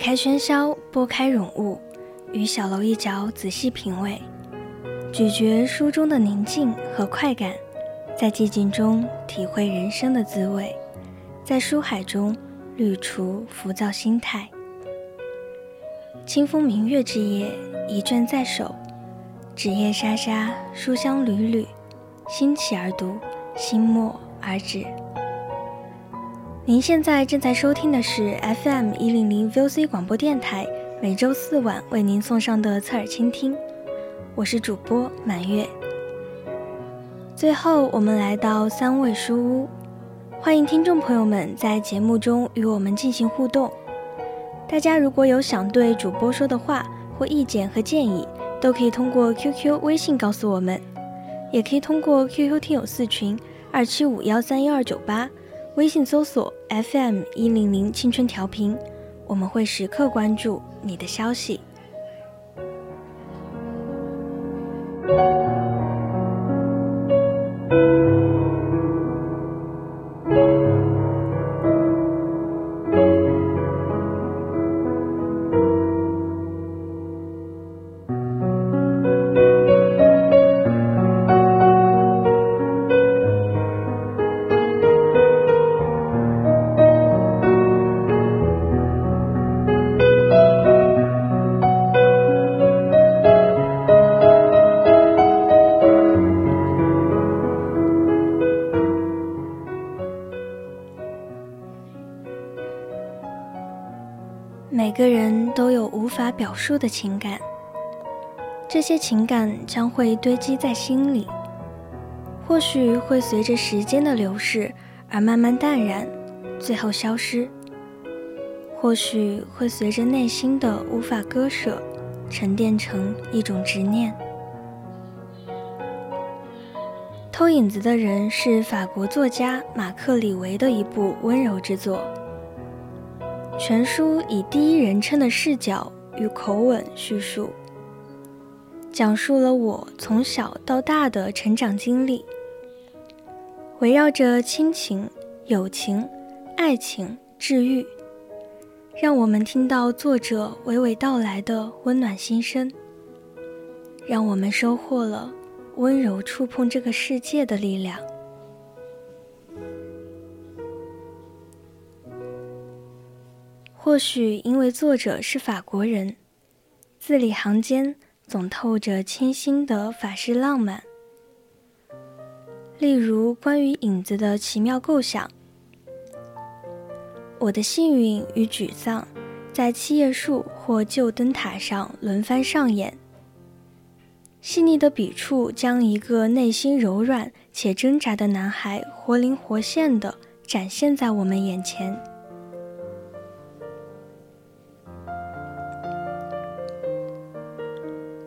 开喧嚣，拨开冗物，于小楼一角仔细品味，咀嚼书中的宁静和快感，在寂静中体会人生的滋味，在书海中滤除浮躁心态。清风明月之夜，一卷在手，纸页沙沙，书香缕缕，心起而读，心默而止。您现在正在收听的是 FM 一零零 VOC 广播电台，每周四晚为您送上的侧耳倾听，我是主播满月。最后，我们来到三味书屋，欢迎听众朋友们在节目中与我们进行互动。大家如果有想对主播说的话或意见和建议，都可以通过 QQ、微信告诉我们，也可以通过 QQ 听友四群二七五幺三幺二九八。微信搜索 FM 一零零青春调频，我们会时刻关注你的消息。每个人都有无法表述的情感，这些情感将会堆积在心里，或许会随着时间的流逝而慢慢淡然，最后消失；或许会随着内心的无法割舍，沉淀成一种执念。偷影子的人是法国作家马克·李维的一部温柔之作。全书以第一人称的视角与口吻叙述，讲述了我从小到大的成长经历，围绕着亲情、友情、爱情、治愈，让我们听到作者娓娓道来的温暖心声，让我们收获了温柔触碰这个世界的力量。或许因为作者是法国人，字里行间总透着清新的法式浪漫。例如关于影子的奇妙构想，我的幸运与沮丧，在七叶树或旧灯塔上轮番上演。细腻的笔触将一个内心柔软且挣扎的男孩活灵活现地展现在我们眼前。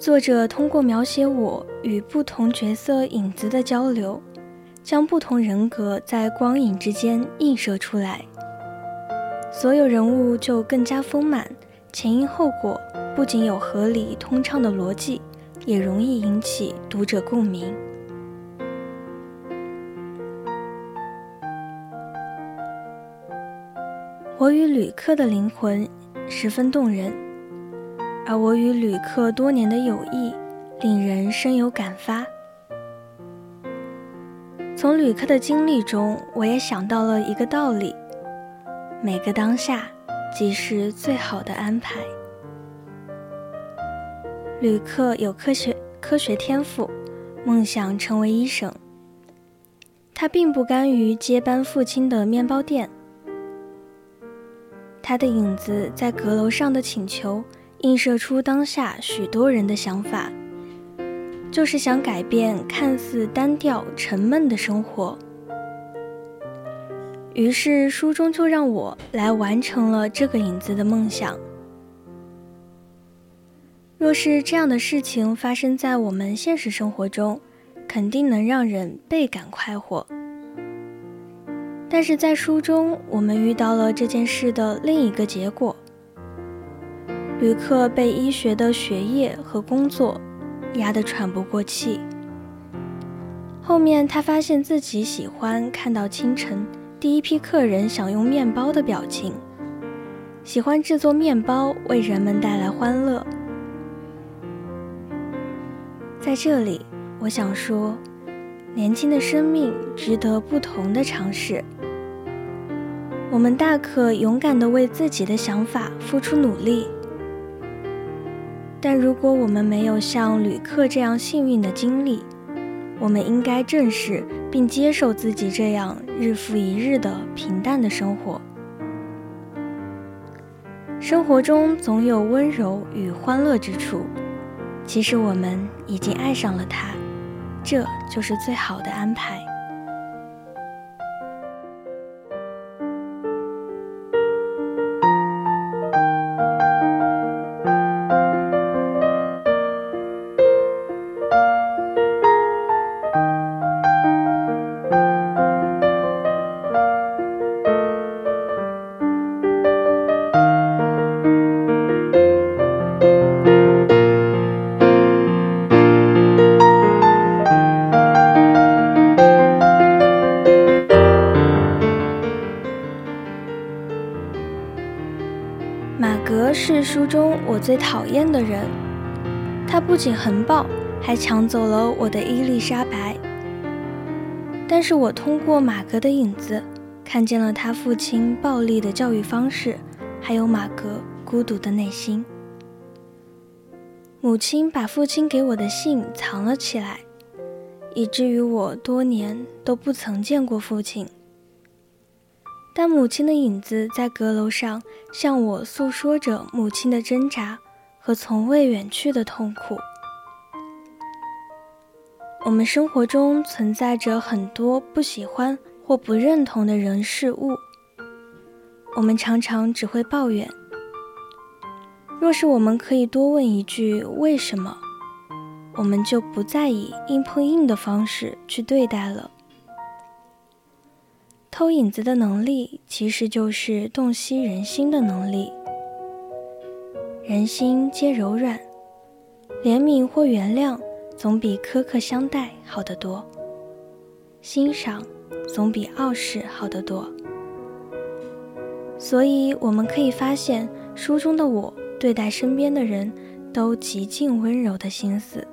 作者通过描写我与不同角色影子的交流，将不同人格在光影之间映射出来，所有人物就更加丰满，前因后果不仅有合理通畅的逻辑，也容易引起读者共鸣。我与旅客的灵魂十分动人。而我与旅客多年的友谊，令人深有感发。从旅客的经历中，我也想到了一个道理：每个当下，即是最好的安排。旅客有科学科学天赋，梦想成为医生。他并不甘于接班父亲的面包店。他的影子在阁楼上的请求，映射出当下许多人的想法，就是想改变看似单调沉闷的生活。于是书中就让我来完成了这个影子的梦想。若是这样的事情发生在我们现实生活中，肯定能让人倍感快活。但是在书中，我们遇到了这件事的另一个结果。旅客被医学的学业和工作压得喘不过气。后面他发现自己喜欢看到清晨第一批客人享用面包的表情，喜欢制作面包为人们带来欢乐。在这里，我想说，年轻的生命值得不同的尝试。我们大可勇敢地为自己的想法付出努力，但如果我们没有像旅客这样幸运的经历，我们应该正视并接受自己这样日复一日的平淡的生活。生活中总有温柔与欢乐之处，其实我们已经爱上了它，这就是最好的安排。书中我最讨厌的人，他不仅横暴，还抢走了我的伊丽莎白。但是我通过马格的影子，看见了他父亲暴力的教育方式，还有马格孤独的内心。母亲把父亲给我的信藏了起来，以至于我多年都不曾见过父亲。但母亲的影子在阁楼上向我诉说着母亲的挣扎和从未远去的痛苦。我们生活中存在着很多不喜欢或不认同的人事物，我们常常只会抱怨。若是我们可以多问一句“为什么”，我们就不再以硬碰硬的方式去对待了。偷影子的能力，其实就是洞悉人心的能力。人心皆柔软，怜悯或原谅，总比苛刻相待好得多；欣赏，总比傲视好得多。所以，我们可以发现，书中的我对待身边的人都极尽温柔的心思。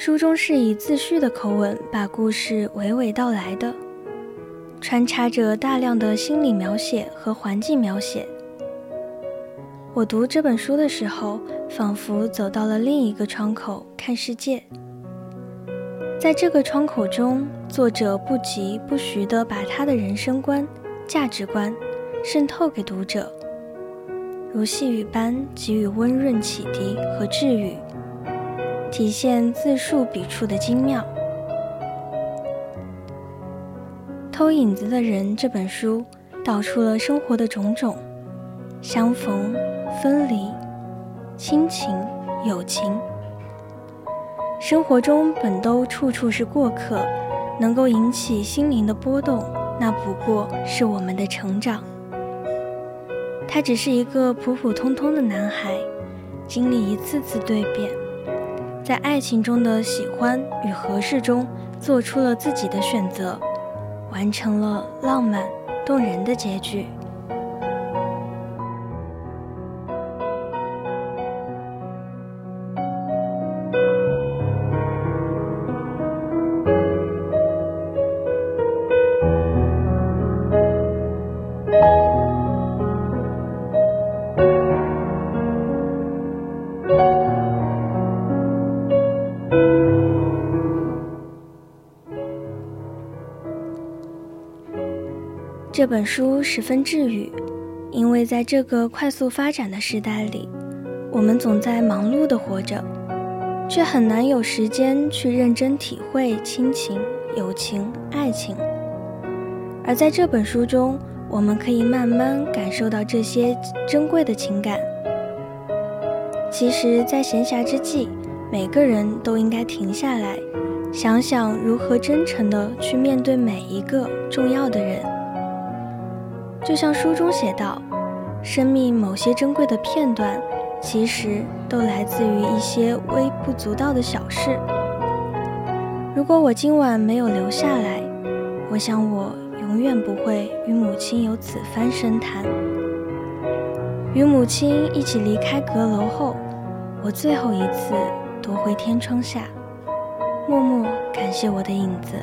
书中是以自叙的口吻把故事娓娓道来的，穿插着大量的心理描写和环境描写。我读这本书的时候，仿佛走到了另一个窗口看世界。在这个窗口中，作者不疾不徐地把他的人生观、价值观渗透给读者，如细雨般给予温润启迪和治愈。体现字数笔触的精妙。偷影子的人这本书道出了生活的种种，相逢、分离、亲情、友情。生活中本都处处是过客，能够引起心灵的波动，那不过是我们的成长。他只是一个普普通通的男孩，经历一次次蜕变。在爱情中的喜欢与合适中，做出了自己的选择，完成了浪漫动人的结局。这本书十分治愈，因为在这个快速发展的时代里，我们总在忙碌的活着，却很难有时间去认真体会亲情、友情、爱情。而在这本书中，我们可以慢慢感受到这些珍贵的情感。其实，在闲暇之际，每个人都应该停下来，想想如何真诚地去面对每一个重要的人。就像书中写道，生命某些珍贵的片段，其实都来自于一些微不足道的小事。如果我今晚没有留下来，我想我永远不会与母亲有此番深谈。与母亲一起离开阁楼后，我最后一次躲回天窗下，默默感谢我的影子。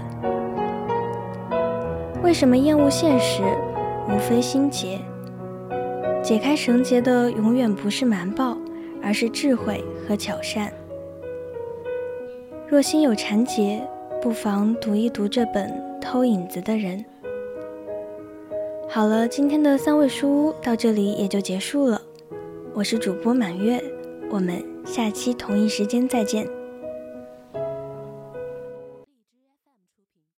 为什么厌恶现实？无非心结，解开绳结的永远不是瞒报，而是智慧和巧善。若心有缠结，不妨读一读这本《偷影子的人》。好了，今天的三味书屋到这里也就结束了。我是主播满月，我们下期同一时间再见。